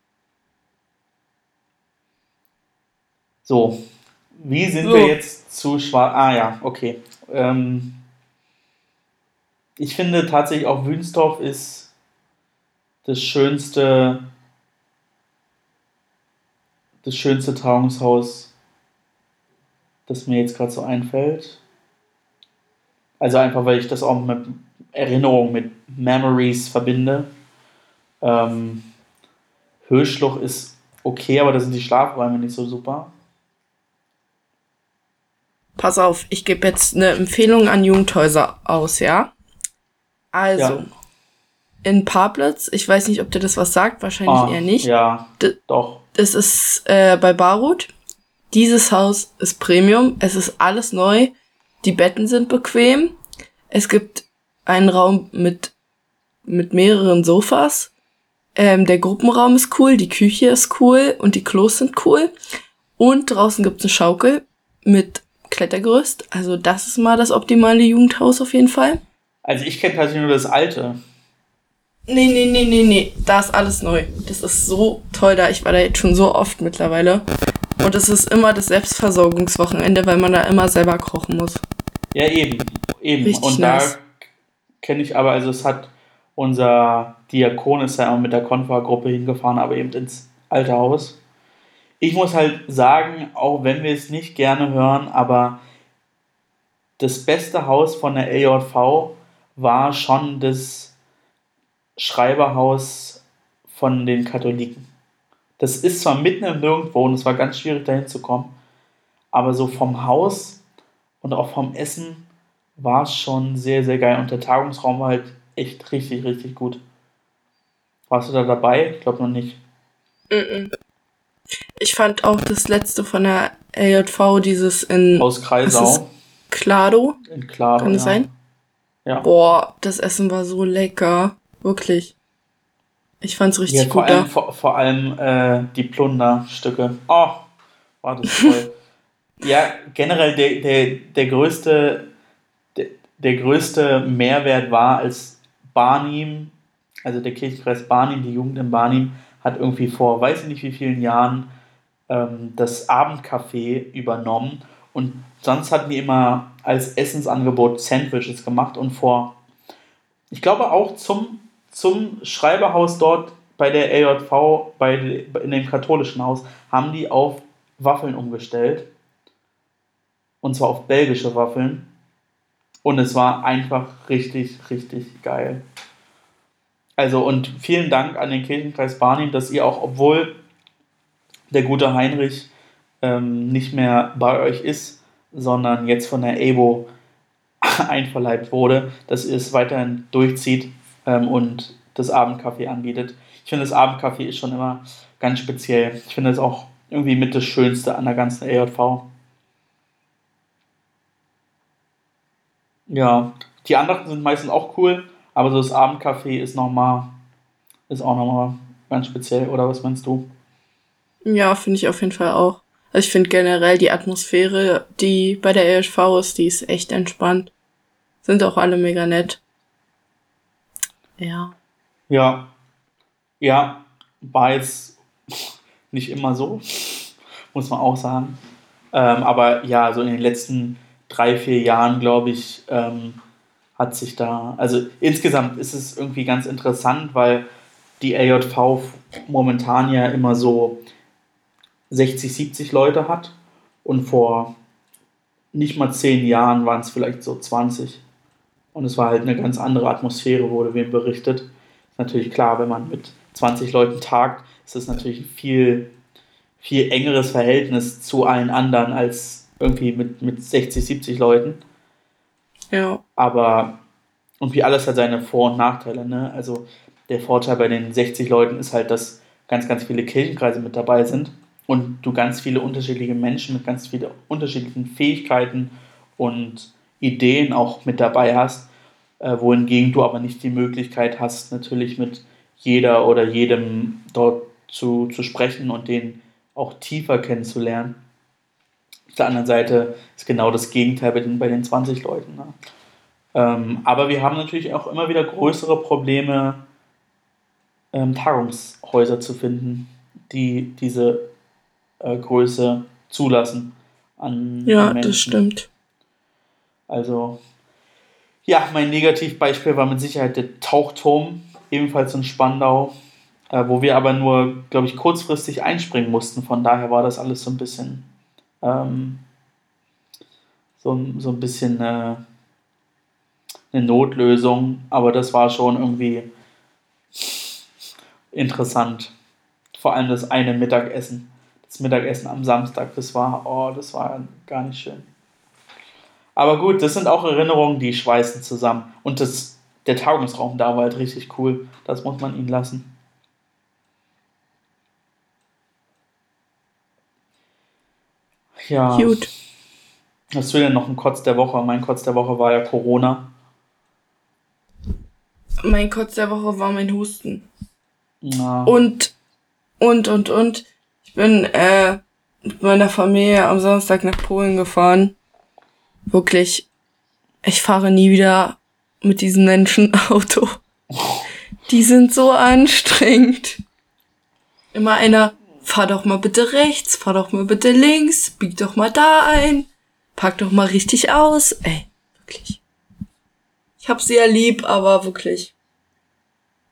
So. Wie sind so. wir jetzt zu schwarz? Ah ja, okay. Ähm, ich finde tatsächlich auch Wünsdorf ist das schönste, das schönste Trauungshaus, das mir jetzt gerade so einfällt. Also einfach, weil ich das auch mit Erinnerungen, mit Memories verbinde. Ähm, Höchstloch ist okay, aber da sind die Schlafräume nicht so super. Pass auf, ich gebe jetzt eine Empfehlung an Jugendhäuser aus, ja? Also, ja. in Pablitz, ich weiß nicht, ob dir das was sagt, wahrscheinlich ah, eher nicht. Ja, D doch. Das ist äh, bei Barut. Dieses Haus ist Premium, es ist alles neu. Die Betten sind bequem. Es gibt einen Raum mit, mit mehreren Sofas. Ähm, der Gruppenraum ist cool, die Küche ist cool und die Klos sind cool. Und draußen gibt es eine Schaukel mit Klettergerüst. Also das ist mal das optimale Jugendhaus auf jeden Fall. Also ich kenne tatsächlich nur das alte. Nee, nee, nee, nee, nee. Da ist alles neu. Das ist so toll da. Ich war da jetzt schon so oft mittlerweile. Und es ist immer das Selbstversorgungswochenende, weil man da immer selber kochen muss. Ja, eben. Eben. Richtig und nice. da kenne ich aber, also es hat unser Diakon ist ja immer mit der Konfa-Gruppe hingefahren, aber eben ins alte Haus. Ich muss halt sagen, auch wenn wir es nicht gerne hören, aber das beste Haus von der AJV war schon das Schreiberhaus von den Katholiken. Das ist zwar mitten im Nirgendwo und es war ganz schwierig dahin zu kommen, aber so vom Haus und auch vom Essen war es schon sehr, sehr geil. Und der Tagungsraum war halt echt richtig, richtig gut. Warst du da dabei? Ich glaube noch nicht. Ich fand auch das letzte von der AJV, dieses in. Aus Kreisau. Klado. In Klado. Kann es ja. sein? Ja. Boah, das Essen war so lecker. Wirklich. Ich fand's richtig ja, vor gut. Allem, vor, vor allem äh, die Plunderstücke. Oh, war das toll. <laughs> ja, generell der, der, der größte der, größte Mehrwert war, als Barnim, also der Kirchenkreis Barnim, die Jugend in Barnim, hat irgendwie vor weiß ich nicht wie vielen Jahren ähm, das Abendcafé übernommen und sonst hatten die immer als Essensangebot Sandwiches gemacht und vor, ich glaube auch zum, zum Schreiberhaus dort bei der AJV, bei, in dem katholischen Haus, haben die auf Waffeln umgestellt. Und zwar auf belgische Waffeln. Und es war einfach richtig, richtig geil. Also und vielen Dank an den Kirchenkreis Barnim, dass ihr auch, obwohl der gute Heinrich ähm, nicht mehr bei euch ist, sondern jetzt von der EBO <laughs> einverleibt wurde, dass ihr es weiterhin durchzieht ähm, und das Abendkaffee anbietet. Ich finde, das Abendkaffee ist schon immer ganz speziell. Ich finde es auch irgendwie mit das Schönste an der ganzen EJV. Ja, die anderen sind meistens auch cool, aber so das Abendcafé ist nochmal, ist auch nochmal ganz speziell, oder was meinst du? Ja, finde ich auf jeden Fall auch. Also ich finde generell die Atmosphäre, die bei der ESV ist, die ist echt entspannt. Sind auch alle mega nett. Ja. Ja. Ja, war jetzt nicht immer so. muss man auch sagen. Ähm, aber ja, so in den letzten drei, vier Jahren, glaube ich, ähm, hat sich da, also insgesamt ist es irgendwie ganz interessant, weil die LJV momentan ja immer so 60, 70 Leute hat und vor nicht mal zehn Jahren waren es vielleicht so 20. Und es war halt eine ganz andere Atmosphäre, wurde wem berichtet. Ist natürlich klar, wenn man mit 20 Leuten tagt, ist das natürlich ein viel, viel engeres Verhältnis zu allen anderen als irgendwie mit, mit 60, 70 Leuten. Ja. Aber, und wie alles hat seine Vor- und Nachteile, ne? Also der Vorteil bei den 60 Leuten ist halt, dass ganz, ganz viele Kirchenkreise mit dabei sind und du ganz viele unterschiedliche Menschen mit ganz vielen unterschiedlichen Fähigkeiten und Ideen auch mit dabei hast, äh, wohingegen du aber nicht die Möglichkeit hast, natürlich mit jeder oder jedem dort zu, zu sprechen und den auch tiefer kennenzulernen. Auf der anderen Seite ist genau das Gegenteil bei den, bei den 20 Leuten. Ne? Ähm, aber wir haben natürlich auch immer wieder größere Probleme, ähm, Tagungshäuser zu finden, die diese äh, Größe zulassen an, ja, an das stimmt. Also, ja, mein Negativbeispiel war mit Sicherheit der Tauchturm, ebenfalls in Spandau, äh, wo wir aber nur, glaube ich, kurzfristig einspringen mussten. Von daher war das alles so ein bisschen, ähm, so, so ein bisschen äh, eine Notlösung, aber das war schon irgendwie interessant. Vor allem das eine Mittagessen. Das Mittagessen am Samstag, das war, oh, das war gar nicht schön. Aber gut, das sind auch Erinnerungen, die schweißen zusammen. Und das, der Tagungsraum da war halt richtig cool. Das muss man ihnen lassen. Ja. Gut. Hast du denn noch einen Kotz der Woche? Mein Kotz der Woche war ja Corona. Mein Kotz der Woche war mein Husten. Ja. Und, und, und, und. Ich bin äh, mit meiner Familie am Samstag nach Polen gefahren. Wirklich, ich fahre nie wieder mit diesem Menschen <laughs> Auto. <laughs> Die sind so anstrengend. Immer einer, fahr doch mal bitte rechts, fahr doch mal bitte links, bieg doch mal da ein, pack doch mal richtig aus. Ey, wirklich. Ich hab sie ja lieb, aber wirklich.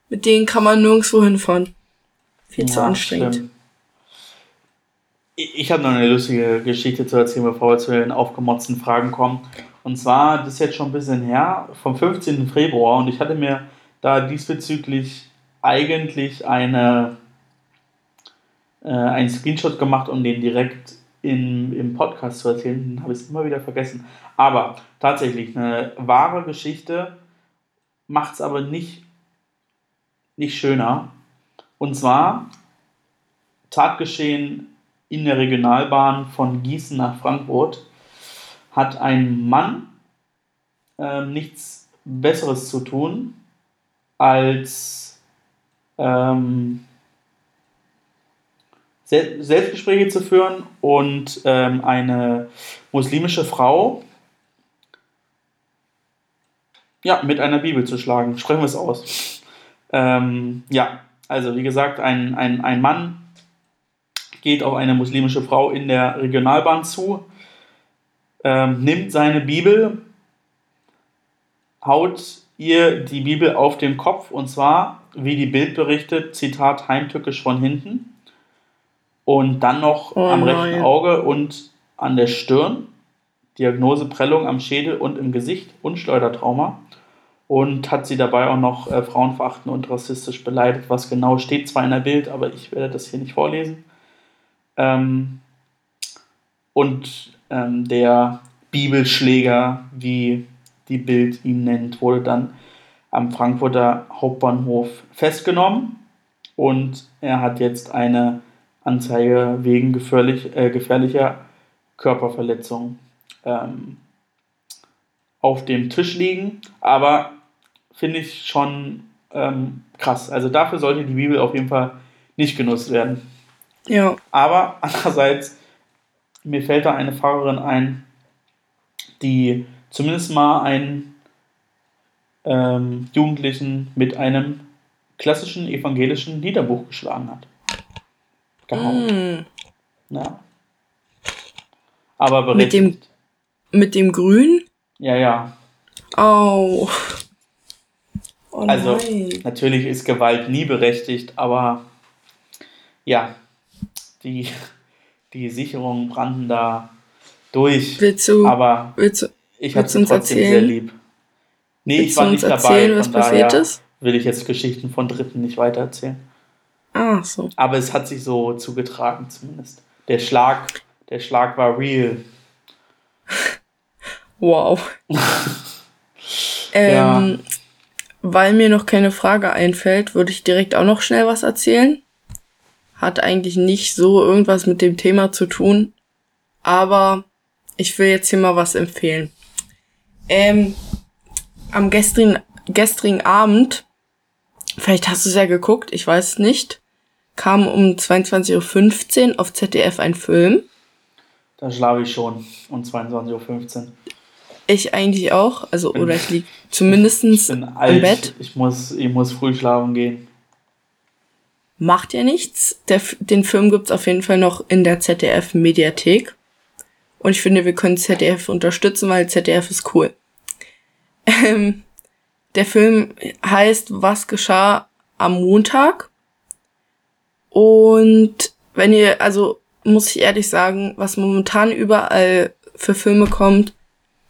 Mit denen kann man nirgendwo hinfahren. Viel ja, zu anstrengend. Stimmt. Ich habe noch eine lustige Geschichte zu erzählen, bevor wir zu den aufgemotzten Fragen kommen. Und zwar, das ist jetzt schon ein bisschen her, vom 15. Februar. Und ich hatte mir da diesbezüglich eigentlich eine, äh, einen Screenshot gemacht, um den direkt in, im Podcast zu erzählen. Den habe ich immer wieder vergessen. Aber tatsächlich, eine wahre Geschichte macht es aber nicht nicht schöner. Und zwar Tatgeschehen in der Regionalbahn von Gießen nach Frankfurt hat ein Mann äh, nichts Besseres zu tun, als ähm, Sel Selbstgespräche zu führen und ähm, eine muslimische Frau ja, mit einer Bibel zu schlagen. Sprechen wir es aus. Ähm, ja, also wie gesagt, ein, ein, ein Mann geht auf eine muslimische Frau in der Regionalbahn zu, ähm, nimmt seine Bibel, haut ihr die Bibel auf den Kopf und zwar, wie die Bild berichtet, Zitat heimtückisch von hinten und dann noch oh am rechten Auge und an der Stirn, Diagnose Prellung am Schädel und im Gesicht und Schleudertrauma. Und hat sie dabei auch noch äh, frauenverachtend und rassistisch beleidigt, was genau steht zwar in der Bild, aber ich werde das hier nicht vorlesen. Ähm, und ähm, der Bibelschläger, wie die Bild ihn nennt, wurde dann am Frankfurter Hauptbahnhof festgenommen. Und er hat jetzt eine Anzeige wegen gefährlich, äh, gefährlicher Körperverletzung ähm, auf dem Tisch liegen. Aber finde ich schon ähm, krass. Also dafür sollte die Bibel auf jeden Fall nicht genutzt werden. Ja. Aber andererseits, mir fällt da eine Fahrerin ein, die zumindest mal einen ähm, Jugendlichen mit einem klassischen evangelischen Liederbuch geschlagen hat. Gehauen. Mm. Ja. Aber Mit dem, mit dem Grün? Ja, ja. Oh. oh Also, nein. natürlich ist Gewalt nie berechtigt, aber ja, die, die Sicherungen brannten da durch. Willst du, Aber willst du, ich habe sie trotzdem erzählen? sehr lieb. Nee, willst ich war uns nicht erzählen, dabei, was von passiert daher ist? will ich jetzt Geschichten von Dritten nicht weitererzählen. Ah, so. Aber es hat sich so zugetragen zumindest. Der Schlag, der Schlag war real. Wow. <laughs> ähm, Weil mir noch keine Frage einfällt, würde ich direkt auch noch schnell was erzählen. Hat eigentlich nicht so irgendwas mit dem Thema zu tun, aber ich will jetzt hier mal was empfehlen. Ähm, am gestrigen, gestrigen Abend, vielleicht hast du es ja geguckt, ich weiß es nicht, kam um 22.15 Uhr auf ZDF ein Film. Da schlafe ich schon um 22.15 Uhr. Ich eigentlich auch, also Bin- oder ich <laughs> lieg zumindestens Ich bin im Bett. ich muss, ich muss früh schlafen gehen. Macht ja nichts. Der, den Film gibt's auf jeden Fall noch in der ZDF-Mediathek. Und ich finde, wir können ZDF unterstützen, weil ZDF ist cool. Ähm, der Film heißt Was geschah am Montag? Und wenn ihr, also muss ich ehrlich sagen, was momentan überall für Filme kommt,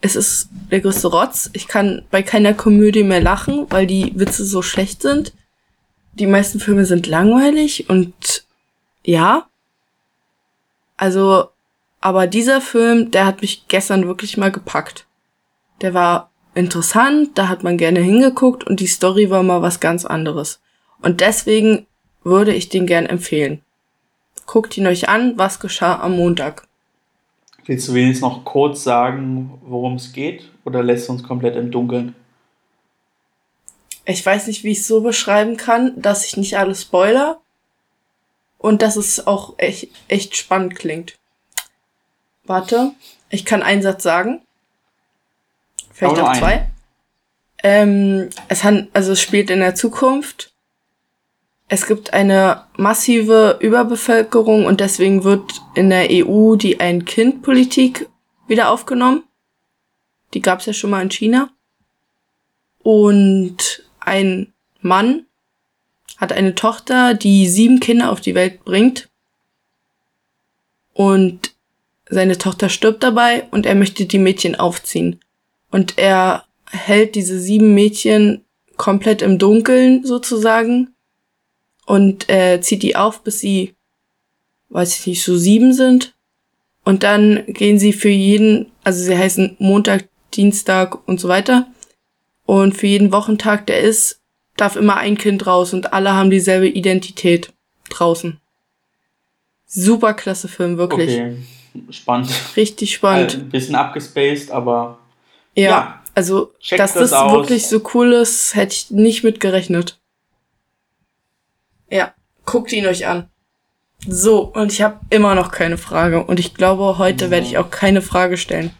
es ist der größte Rotz. Ich kann bei keiner Komödie mehr lachen, weil die Witze so schlecht sind. Die meisten Filme sind langweilig und ja. Also, aber dieser Film, der hat mich gestern wirklich mal gepackt. Der war interessant, da hat man gerne hingeguckt und die Story war mal was ganz anderes. Und deswegen würde ich den gern empfehlen. Guckt ihn euch an, was geschah am Montag. Willst du wenigstens noch kurz sagen, worum es geht? Oder lässt du uns komplett im Dunkeln? Ich weiß nicht, wie ich es so beschreiben kann, dass ich nicht alles spoiler und dass es auch echt, echt spannend klingt. Warte, ich kann einen Satz sagen. Vielleicht auch zwei. Ähm, es han, also es spielt in der Zukunft. Es gibt eine massive Überbevölkerung und deswegen wird in der EU die Ein-Kind-Politik wieder aufgenommen. Die gab es ja schon mal in China. Und ein Mann hat eine Tochter, die sieben Kinder auf die Welt bringt. Und seine Tochter stirbt dabei und er möchte die Mädchen aufziehen. Und er hält diese sieben Mädchen komplett im Dunkeln sozusagen und äh, zieht die auf, bis sie, weiß ich nicht, so sieben sind. Und dann gehen sie für jeden, also sie heißen Montag, Dienstag und so weiter. Und für jeden Wochentag, der ist, darf immer ein Kind raus und alle haben dieselbe Identität draußen. Super klasse Film, wirklich. Okay, spannend. Richtig Äh, spannend. Ein bisschen abgespaced, aber ja, ja, also, dass das das wirklich so cool ist, hätte ich nicht mit gerechnet. Ja, guckt ihn euch an. So, und ich habe immer noch keine Frage. Und ich glaube, heute werde ich auch keine Frage stellen.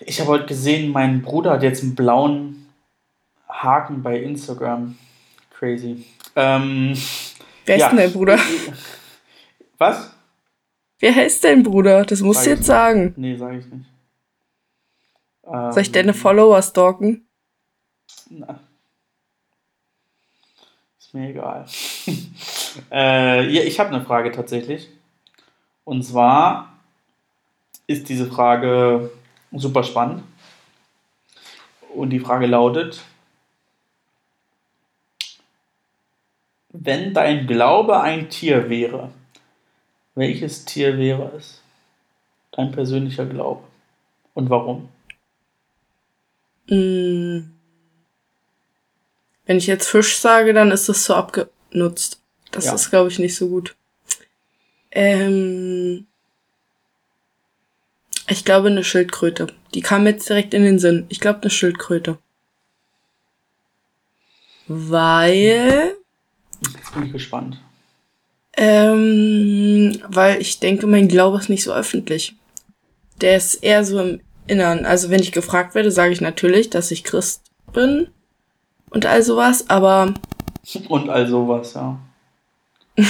ich habe heute gesehen, mein Bruder hat jetzt einen blauen Haken bei Instagram. Crazy. Ähm, Wer ja. ist denn dein Bruder? Was? Wer heißt dein Bruder? Das musst Sag du jetzt sagen. Nee, sage ich nicht. Ähm, Soll ich deine Follower stalken? Na. Mir egal. <laughs> äh, ja, ich habe eine Frage tatsächlich. Und zwar ist diese Frage super spannend. Und die Frage lautet, wenn dein Glaube ein Tier wäre, welches Tier wäre es? Dein persönlicher Glaube. Und warum? Mm. Wenn ich jetzt Fisch sage, dann ist das so abgenutzt. Das Ja. ist, glaube ich, nicht so gut. Ähm, ich glaube eine Schildkröte. Die kam jetzt direkt in den Sinn. Ich glaube eine Schildkröte. Weil, Jetzt bin ich gespannt. ähm, weil ich denke, mein Glaube ist nicht so öffentlich. Der ist eher so im Innern. Also wenn ich gefragt werde, sage ich natürlich, dass ich Christ bin und all sowas, aber Und all sowas, ja. <laughs>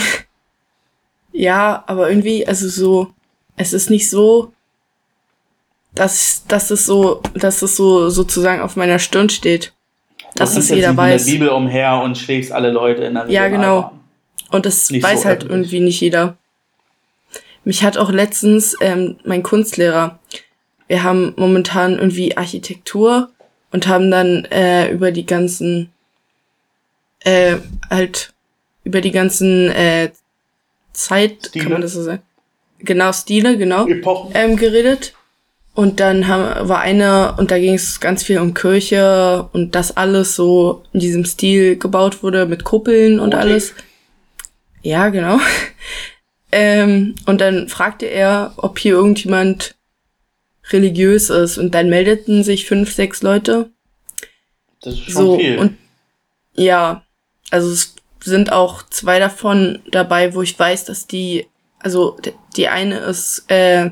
Ja, aber irgendwie, also so, es ist nicht so, dass, dass es so, dass es so sozusagen auf meiner Stirn steht. Dass es jeder weiß. in der Bibel umher und schlägst alle Leute in der Ja, genau. Und das nicht weiß so halt öffentlich. irgendwie nicht jeder. Mich hat auch letztens ähm, mein Kunstlehrer, wir haben momentan irgendwie Architektur und haben dann äh, über die ganzen, äh, halt, über die ganzen äh, Zeit, Stile. kann man das so sagen? Genau, Stile, genau, ähm, geredet. Und dann haben, war eine, und da ging es ganz viel um Kirche und das alles so in diesem Stil gebaut wurde mit Kuppeln und Gotik. alles. Ja, genau. <laughs> ähm, und dann fragte er, ob hier irgendjemand religiös ist. Und dann meldeten sich fünf, sechs Leute. Das ist schon so, viel. Und ja, also es sind auch zwei davon dabei, wo ich weiß, dass die, also die eine ist, äh,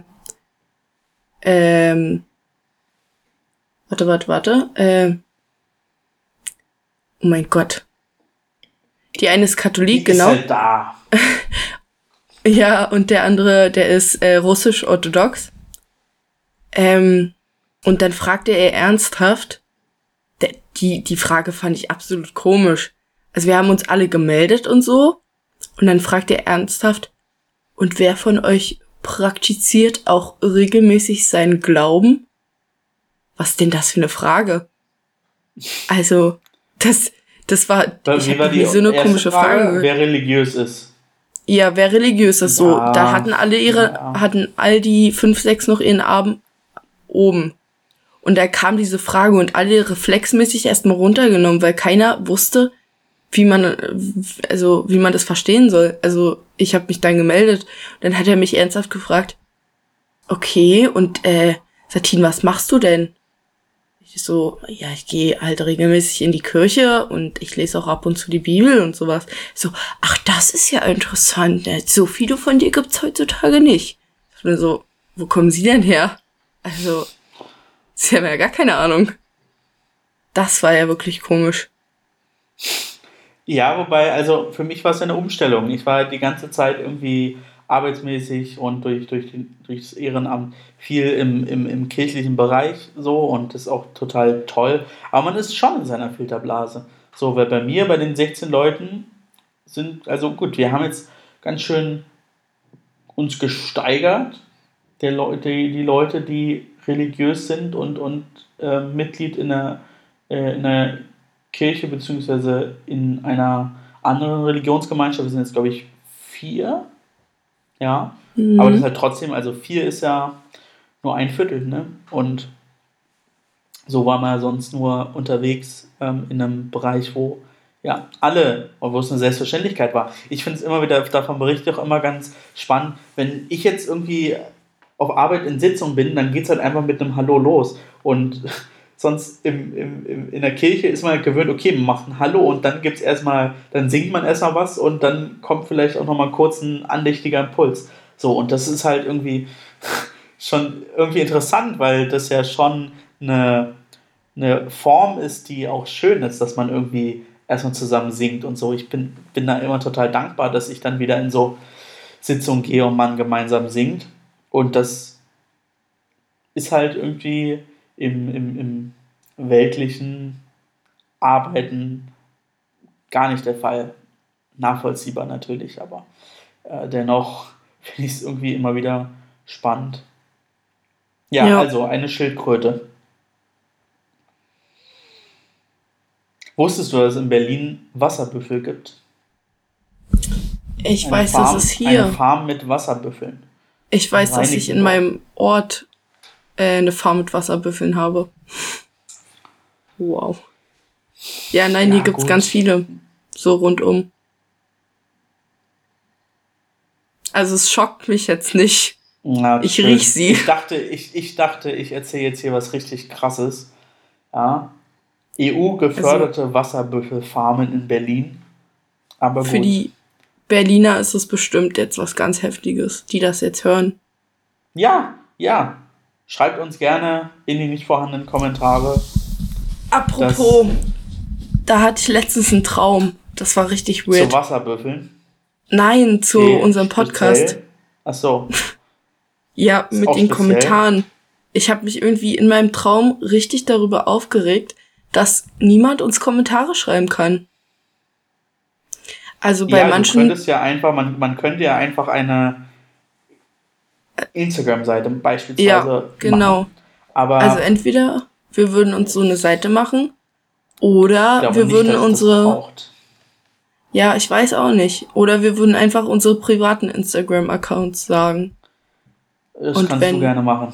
ähm, warte, warte, warte, äh, oh mein Gott. Die eine ist Katholik, die genau. Ist halt da. <laughs> ja, und der andere, der ist äh, russisch-orthodox. Ähm, und dann fragte er ernsthaft, die, die Frage fand ich absolut komisch. Also wir haben uns alle gemeldet und so. Und dann fragt er ernsthaft, und wer von euch praktiziert auch regelmäßig seinen Glauben? Was denn das für eine Frage? Also, das, das war, ich war die so eine komische Frage, Frage. Wer religiös ist. Ja, wer religiös ist, so. Ja. Da hatten alle ihre, ja. hatten all die fünf, sechs noch ihren Abend oben. Und da kam diese Frage und alle reflexmäßig erstmal runtergenommen, weil keiner wusste, wie man, also wie man das verstehen soll. Also ich habe mich dann gemeldet. Dann hat er mich ernsthaft gefragt, okay, und äh, Satin, was machst du denn? Ich so, ja, ich gehe halt regelmäßig in die Kirche und ich lese auch ab und zu die Bibel und sowas. So, ach, das ist ja interessant. Ne? So viele von dir gibt's heutzutage nicht. Ich bin so, wo kommen sie denn her? Also, sie haben ja gar keine Ahnung. Das war ja wirklich komisch. Ja, wobei, also für mich war es eine Umstellung. Ich war halt die ganze Zeit irgendwie arbeitsmäßig und durch, durch, den, durch das Ehrenamt viel im, im, im kirchlichen Bereich so und das ist auch total toll. Aber man ist schon in seiner Filterblase. So, weil bei mir, bei den 16 Leuten sind, also gut, wir haben jetzt ganz schön uns gesteigert der Leute, die Leute, die religiös sind und, und äh, Mitglied in einer, äh, in einer Kirche beziehungsweise in einer anderen Religionsgemeinschaft. Wir sind jetzt, glaube ich, vier. Ja. Mhm. Aber das ist halt trotzdem, also vier ist ja nur ein Viertel, ne? Und so war man ja sonst nur unterwegs ähm, in einem Bereich, wo ja alle, wo es eine Selbstverständlichkeit war. Ich finde es immer wieder, davon berichte ich auch immer ganz spannend, wenn ich jetzt irgendwie auf Arbeit in Sitzung bin, dann geht es halt einfach mit einem Hallo los. Und <laughs> sonst im, im, im, in der Kirche ist man halt gewöhnt, okay, man macht ein Hallo und dann gibt's erstmal, dann singt man erstmal was und dann kommt vielleicht auch nochmal kurz ein andächtiger Impuls. So, und das ist halt irgendwie <laughs> schon irgendwie interessant, weil das ja schon eine, eine Form ist, die auch schön ist, dass man irgendwie erstmal zusammen singt und so. Ich bin, bin da immer total dankbar, dass ich dann wieder in so Sitzungen gehe und man gemeinsam singt. Und das ist halt irgendwie im, im, im weltlichen Arbeiten gar nicht der Fall. Nachvollziehbar natürlich, aber äh, dennoch <laughs> finde ich es irgendwie immer wieder spannend. Ja, ja, also eine Schildkröte. Wusstest du, dass es in Berlin Wasserbüffel gibt? Ich eine weiß, Farm, dass es hier. Eine Farm mit Wasserbüffeln. Ich weiß, dass ich in meinem Ort äh, eine Farm mit Wasserbüffeln habe. Wow. Ja, nein, ja, hier gibt's gut. ganz viele. So rundum. Also es schockt mich jetzt nicht. Na, ich riech sie. Ich dachte, ich, ich dachte, ich erzähle jetzt hier was richtig krasses. Ja. EU geförderte also, Wasserbüffelfarmen in Berlin. Aber für gut. die Berliner ist es bestimmt jetzt was ganz Heftiges, die das jetzt hören. Ja, ja. Schreibt uns gerne in die nicht vorhandenen Kommentare. Apropos, da hatte ich letztens einen Traum. Das war richtig weird. Zu Wasserbüffeln? Nein, zu okay, unserem Podcast. Speziell? Ach so. <laughs> Ja, mit den speziell. Kommentaren. Ich habe mich irgendwie in meinem Traum richtig darüber aufgeregt, dass niemand uns Kommentare schreiben kann. Also bei ja, manchen. Du könntest ja einfach, man, man könnte ja einfach eine Instagram-Seite beispielsweise. Ja, genau. Machen. Aber also entweder wir würden uns so eine Seite machen oder wir nicht, würden unsere. Ja, ich weiß auch nicht. Oder wir würden einfach unsere privaten Instagram-Accounts sagen. Das Und kannst wenn, du gerne machen.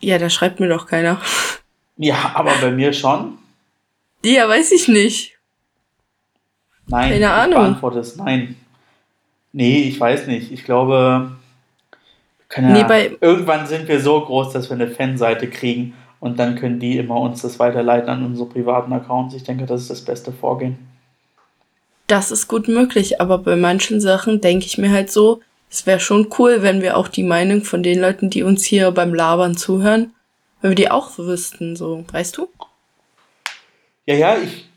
Ja, da schreibt mir doch keiner. <laughs> Ja, aber bei mir schon. Ja, weiß ich nicht. Nein, Keine Ahnung. beantwortest nein. Nee, ich weiß nicht. Ich glaube, ja, nee, bei irgendwann sind wir so groß, dass wir eine Fanseite kriegen und dann können die immer uns das weiterleiten an unsere privaten Accounts. Ich denke, das ist das beste Vorgehen. Das ist gut möglich, aber bei manchen Sachen denke ich mir halt so, es wäre schon cool, wenn wir auch die Meinung von den Leuten, die uns hier beim Labern zuhören, wenn wir die auch wüssten, so, weißt du? Ja, ja, ich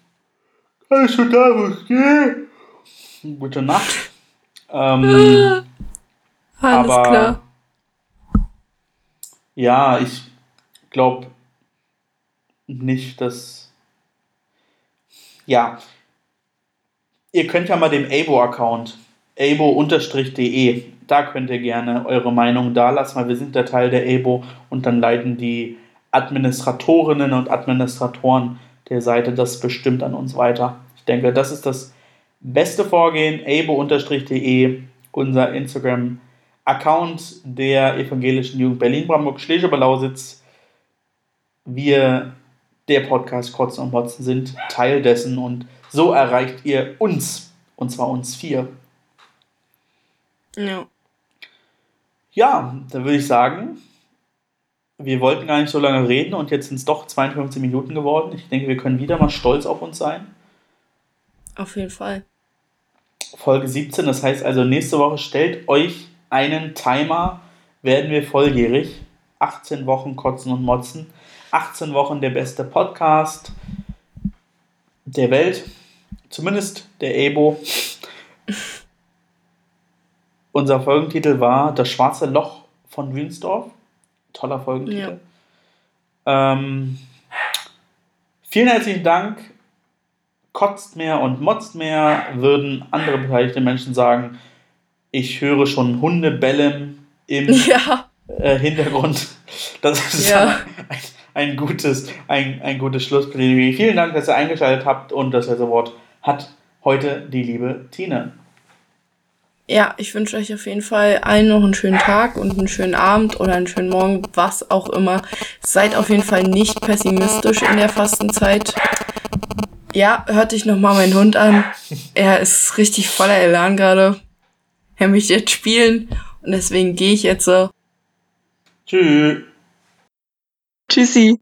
alles schon da, wo ich gehe. Gute Nacht. Ähm, Alles aber, klar. Ja, ich glaube nicht, dass. Ja. Ihr könnt ja mal dem Abo-Account, abo-de, da könnt ihr gerne eure Meinung da lassen, weil wir sind der Teil der Abo und dann leiten die Administratorinnen und Administratoren der Seite das bestimmt an uns weiter. Ich denke, das ist das beste Vorgehen. abo-de, unser Instagram-Account der Evangelischen Jugend Berlin-Brandenburg-Schleswig-Lausitz. Wir, der Podcast Kotzen und Motzen, sind Teil dessen und so erreicht ihr uns, und zwar uns vier. Ja. Ja, dann würde ich sagen, wir wollten gar nicht so lange reden und jetzt sind es doch 52 Minuten geworden. Ich denke, wir können wieder mal stolz auf uns sein. Auf jeden Fall. Folge 17, das heißt also nächste Woche stellt euch einen Timer, werden wir volljährig. 18 Wochen Kotzen und Motzen. 18 Wochen der beste Podcast der Welt. Zumindest der Ebo. <laughs> Unser Folgentitel war Das schwarze Loch von Wünsdorf toller Folgentitel. Ja. Ähm, vielen herzlichen Dank. Kotzt mehr und motzt mehr, würden andere beteiligte Menschen sagen. Ich höre schon Hunde bellen im <laughs> ja. äh, Hintergrund. Das ist ja. ein, ein, gutes, ein, ein gutes Schlussplädoyer. Vielen Dank, dass ihr eingeschaltet habt und das letzte Wort hat heute die liebe Tine. Ja, ich wünsche euch auf jeden Fall allen noch einen schönen Tag und einen schönen Abend oder einen schönen Morgen, was auch immer. Seid auf jeden Fall nicht pessimistisch in der Fastenzeit. Ja, hört dich nochmal mein Hund an. Er ist richtig voller Elan gerade. Er möchte jetzt spielen und deswegen gehe ich jetzt so. Tschüss. Tschüssi.